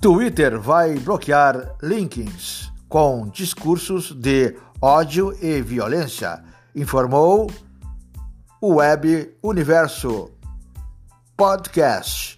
Twitter vai bloquear links com discursos de ódio e violência, informou o Web Universo Podcast.